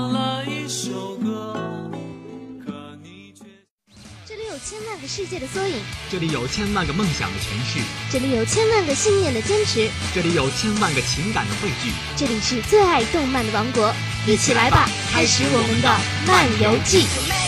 个世界的缩影，这里有千万个梦想的诠释，这里有千万个信念的坚持，这里有千万个情感的汇聚，这里是最爱动漫的王国，一起来吧，开始我们的漫游记。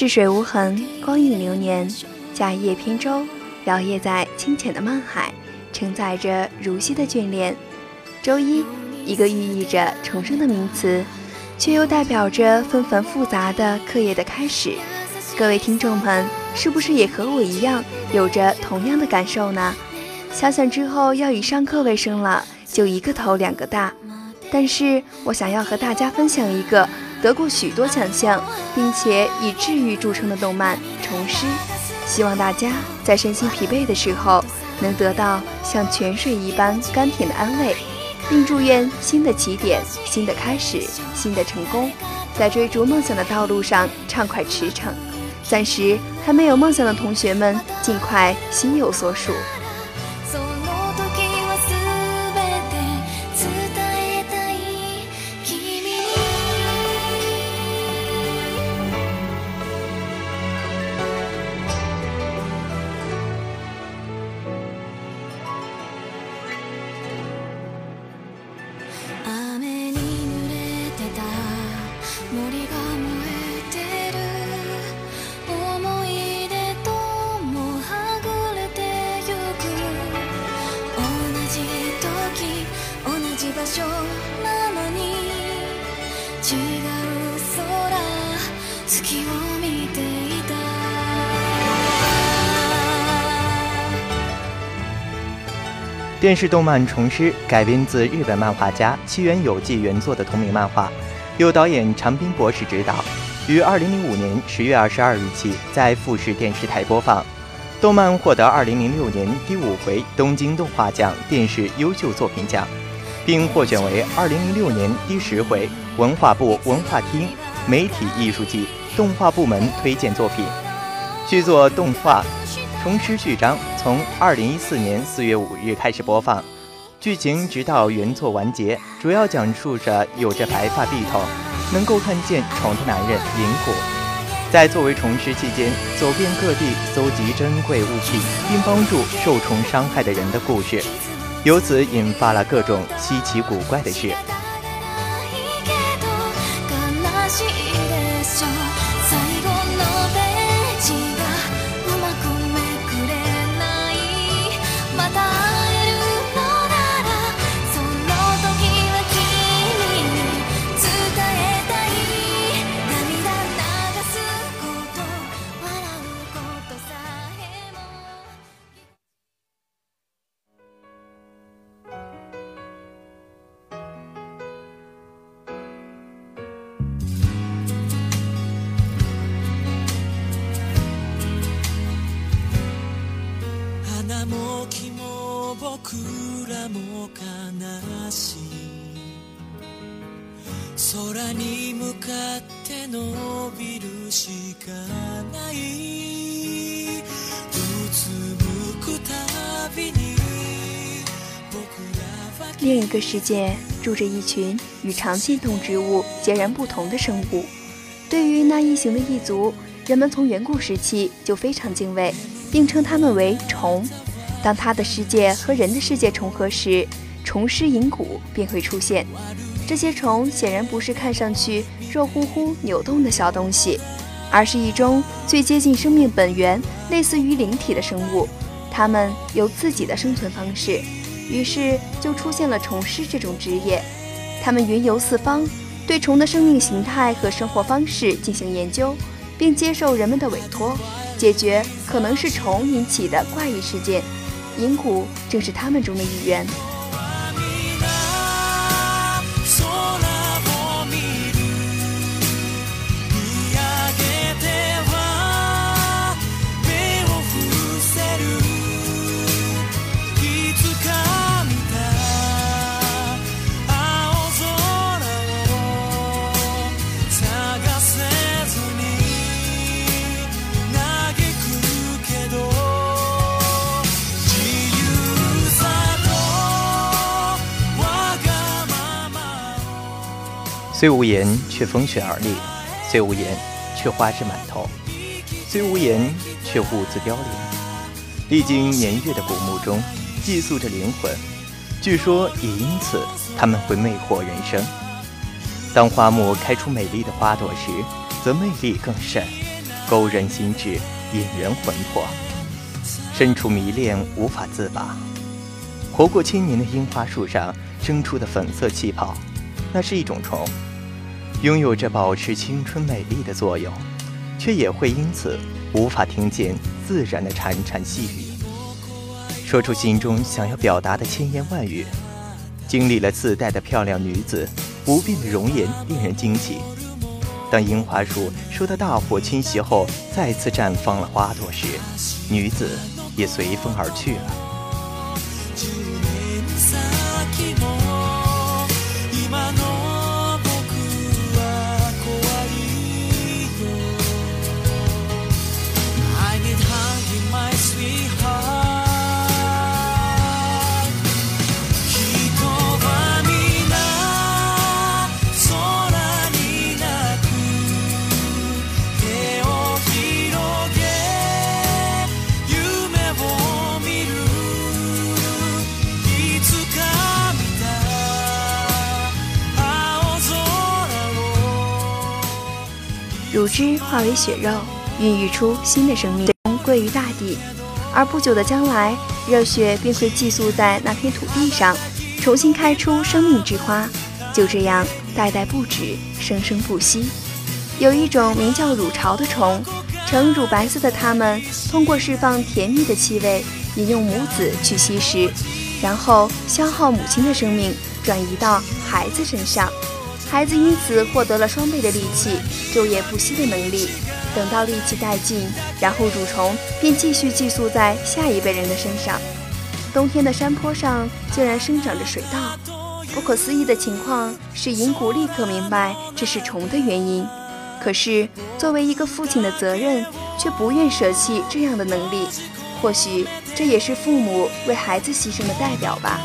逝水无痕，光影流年，驾叶扁舟，摇曳在清浅的漫海，承载着如昔的眷恋。周一，一个寓意着重生的名词。却又代表着纷繁复杂的课业的开始。各位听众们，是不是也和我一样有着同样的感受呢？想想之后要以上课为生了，就一个头两个大。但是我想要和大家分享一个得过许多奖项，并且以治愈著称的动漫《虫师》，希望大家在身心疲惫的时候，能得到像泉水一般甘甜的安慰。并祝愿新的起点、新的开始、新的成功，在追逐梦想的道路上畅快驰骋。暂时还没有梦想的同学们，尽快心有所属。电视动漫《虫师》改编自日本漫画家七原有纪原作的同名漫画，由导演长滨博士执导，于二零零五年十月二十二日起在富士电视台播放。动漫获得二零零六年第五回东京动画奖电视优秀作品奖，并获选为二零零六年第十回文化部文化厅媒体艺术季动画部门推荐作品。续作动画。《重师序章》从二零一四年四月五日开始播放，剧情直到原作完结，主要讲述着有着白发碧头、能够看见虫的男人银虎，在作为虫师期间走遍各地搜集珍贵物品，并帮助受虫伤害的人的故事，由此引发了各种稀奇古怪的事。另一个世界住着一群与常见动植物截然不同的生物。对于那异形的异族，人们从远古时期就非常敬畏，并称他们为虫。当他的世界和人的世界重合时，虫师银骨便会出现。这些虫显然不是看上去肉乎乎、扭动的小东西，而是一种最接近生命本源、类似于灵体的生物。它们有自己的生存方式，于是就出现了虫师这种职业。他们云游四方，对虫的生命形态和生活方式进行研究，并接受人们的委托，解决可能是虫引起的怪异事件。银谷正是他们中的一员。虽无言，却风雪而立；虽无言，却花枝满头；虽无言，却兀自凋零。历经年月的古墓中，寄宿着灵魂。据说也因此，他们会魅惑人生。当花木开出美丽的花朵时，则魅力更甚，勾人心智，引人魂魄，身处迷恋无法自拔。活过千年的樱花树上生出的粉色气泡，那是一种虫。拥有着保持青春美丽的作用，却也会因此无法听见自然的潺潺细语，说出心中想要表达的千言万语。经历了四代的漂亮女子，不变的容颜令人惊奇。当樱花树受到大火侵袭后，再次绽放了花朵时，女子也随风而去了。化为血肉，孕育出新的生命，归于大地。而不久的将来，热血便会寄宿在那片土地上，重新开出生命之花。就这样，代代不止，生生不息。有一种名叫乳巢的虫，呈乳白色的它们，通过释放甜蜜的气味，引诱母子去吸食，然后消耗母亲的生命，转移到孩子身上。孩子因此获得了双倍的力气，昼夜不息的能力。等到力气殆尽，然后蠕虫便继续寄宿在下一辈人的身上。冬天的山坡上竟然生长着水稻。不可思议的情况使银谷立刻明白这是虫的原因。可是作为一个父亲的责任，却不愿舍弃这样的能力。或许这也是父母为孩子牺牲的代表吧。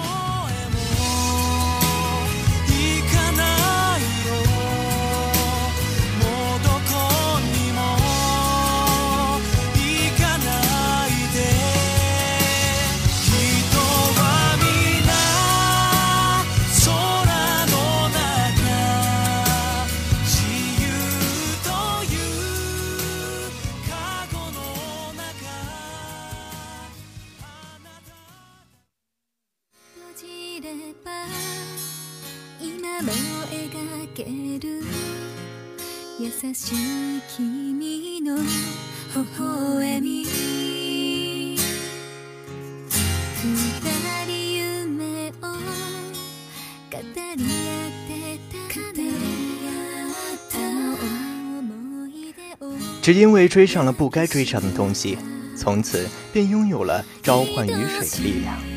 只因为追上了不该追上的东西，从此便拥有了召唤雨水的力量。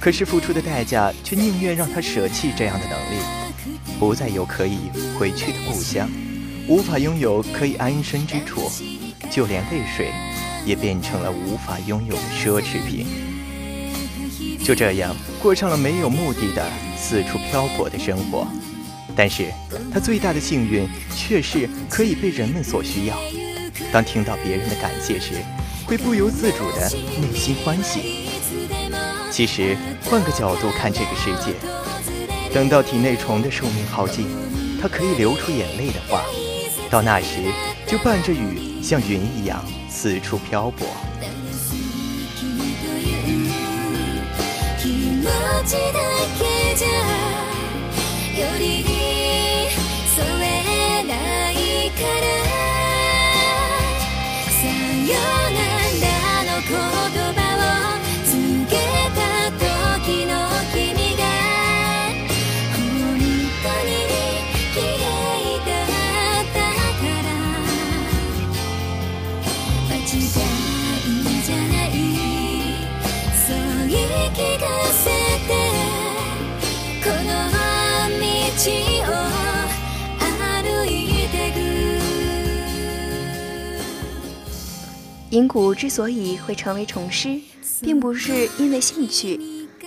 可是付出的代价，却宁愿让他舍弃这样的能力，不再有可以回去的故乡，无法拥有可以安身之处，就连泪水，也变成了无法拥有的奢侈品。就这样过上了没有目的的四处漂泊的生活。但是他最大的幸运，却是可以被人们所需要。当听到别人的感谢时，会不由自主的内心欢喜。其实，换个角度看这个世界，等到体内虫的寿命耗尽，它可以流出眼泪的话，到那时就伴着雨，像云一样四处漂泊。银谷之所以会成为虫师，并不是因为兴趣，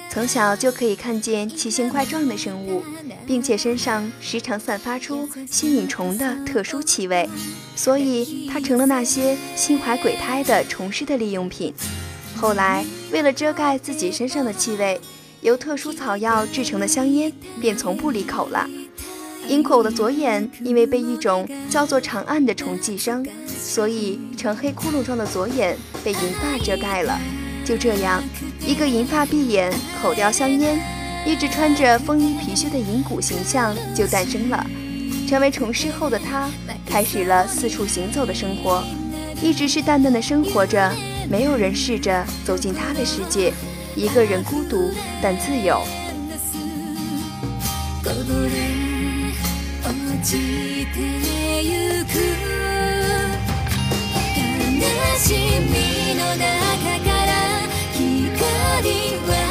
从小就可以看见奇形怪状的生物，并且身上时常散发出吸引虫的特殊气味，所以他成了那些心怀鬼胎的虫师的利用品。后来，为了遮盖自己身上的气味，由特殊草药制成的香烟便从不离口了。银口的左眼因为被一种叫做长暗的虫寄生，所以呈黑窟窿状的左眼被银发遮盖了。就这样，一个银发碧眼、口叼香烟、一直穿着风衣皮靴的银骨形象就诞生了。成为虫师后的他，开始了四处行走的生活，一直是淡淡的生活着，没有人试着走进他的世界，一个人孤独但自由。じてゆく。悲しみの中から光は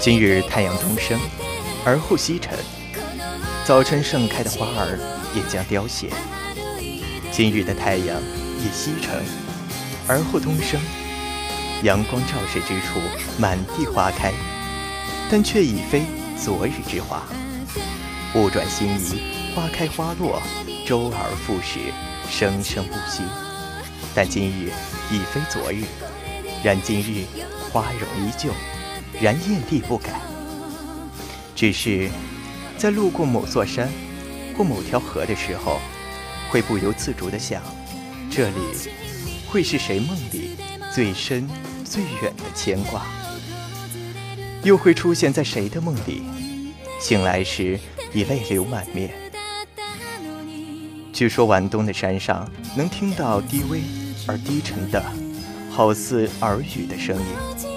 今日太阳东升，而后西沉。早晨盛开的花儿也将凋谢。今日的太阳也西沉，而后东升。阳光照射之处，满地花开，但却已非昨日之花。物转星移，花开花落，周而复始，生生不息。但今日已非昨日，然今日花容依旧。然艳丽不改，只是在路过某座山或某条河的时候，会不由自主地想：这里会是谁梦里最深最远的牵挂？又会出现在谁的梦里？醒来时已泪流满面。据说晚冬的山上能听到低微而低沉的，好似耳语的声音。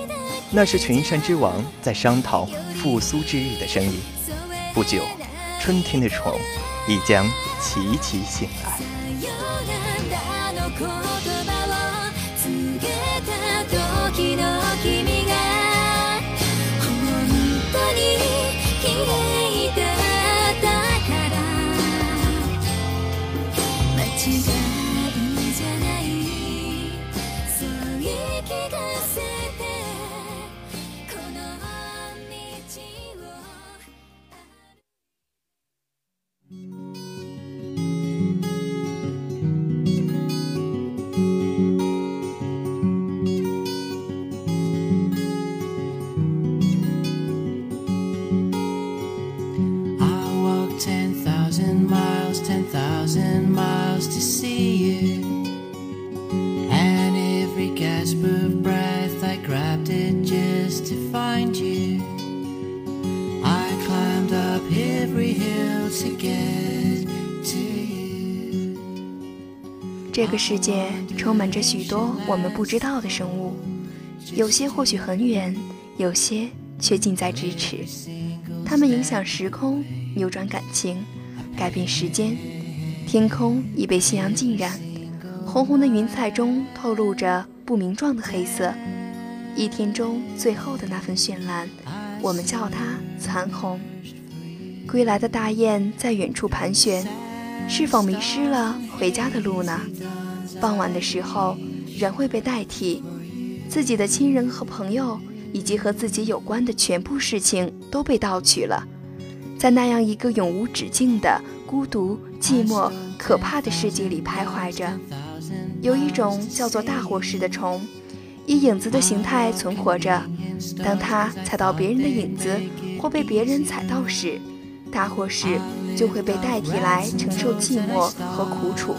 那是群山之王在商讨复苏之日的声音。不久，春天的虫已将齐齐醒来。这个世界充满着许多我们不知道的生物，有些或许很远，有些却近在咫尺。它们影响时空，扭转感情，改变时间。天空已被夕阳浸染，红红的云彩中透露着不明状的黑色。一天中最后的那份绚烂，我们叫它残红。归来的大雁在远处盘旋，是否迷失了回家的路呢？傍晚的时候，人会被代替，自己的亲人和朋友，以及和自己有关的全部事情都被盗取了。在那样一个永无止境的孤独、寂寞、可怕的世界里徘徊着，有一种叫做大火式的虫。以影子的形态存活着。当它踩到别人的影子，或被别人踩到时，大或是就会被代替来承受寂寞和苦楚。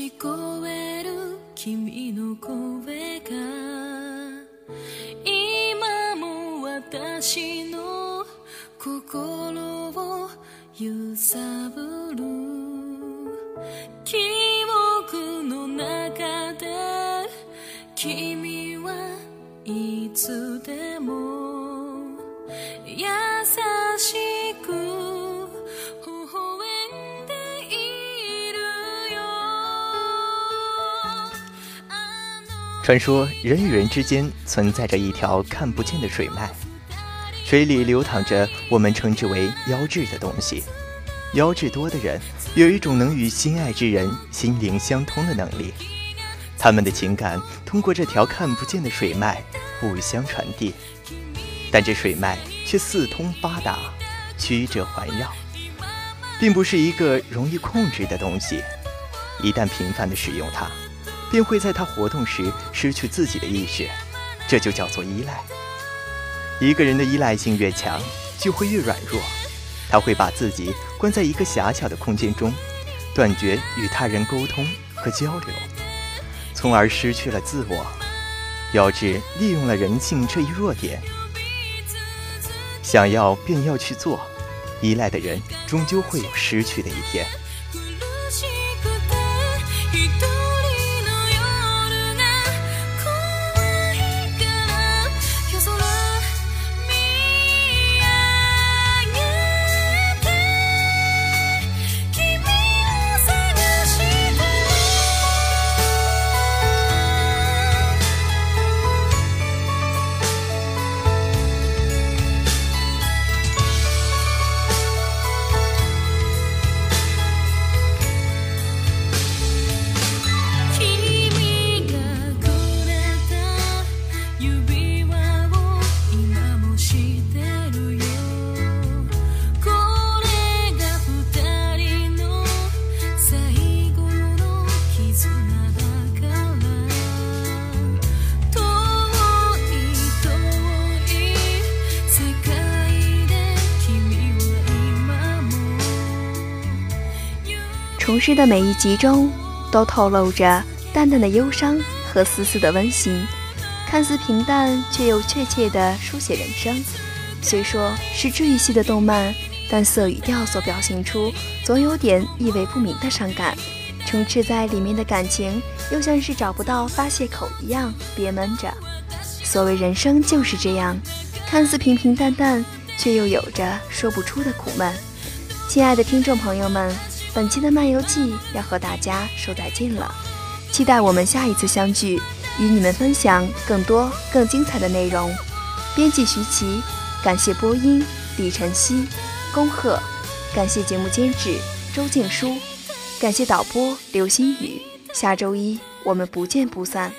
聞こえる君の声が今も私の心を揺さぶる。記憶の中で君はいつでも传说人与人之间存在着一条看不见的水脉，水里流淌着我们称之为妖质的东西。妖质多的人有一种能与心爱之人心灵相通的能力，他们的情感通过这条看不见的水脉互相传递，但这水脉却四通八达，曲折环绕，并不是一个容易控制的东西。一旦频繁地使用它。便会在他活动时失去自己的意识，这就叫做依赖。一个人的依赖性越强，就会越软弱，他会把自己关在一个狭小的空间中，断绝与他人沟通和交流，从而失去了自我。妖志利用了人性这一弱点，想要便要去做，依赖的人终究会有失去的一天。诗的每一集中，都透露着淡淡的忧伤和丝丝的温馨，看似平淡，却又确切地书写人生。虽说是治愈系的动漫，但色语调所表现出总有点意味不明的伤感，充斥在里面的感情，又像是找不到发泄口一样憋闷着。所谓人生就是这样，看似平平淡淡，却又有着说不出的苦闷。亲爱的听众朋友们。本期的漫游记要和大家说再见了，期待我们下一次相聚，与你们分享更多更精彩的内容。编辑徐奇，感谢播音李晨曦、恭贺，感谢节目监制周静书，感谢导播刘星宇。下周一我们不见不散。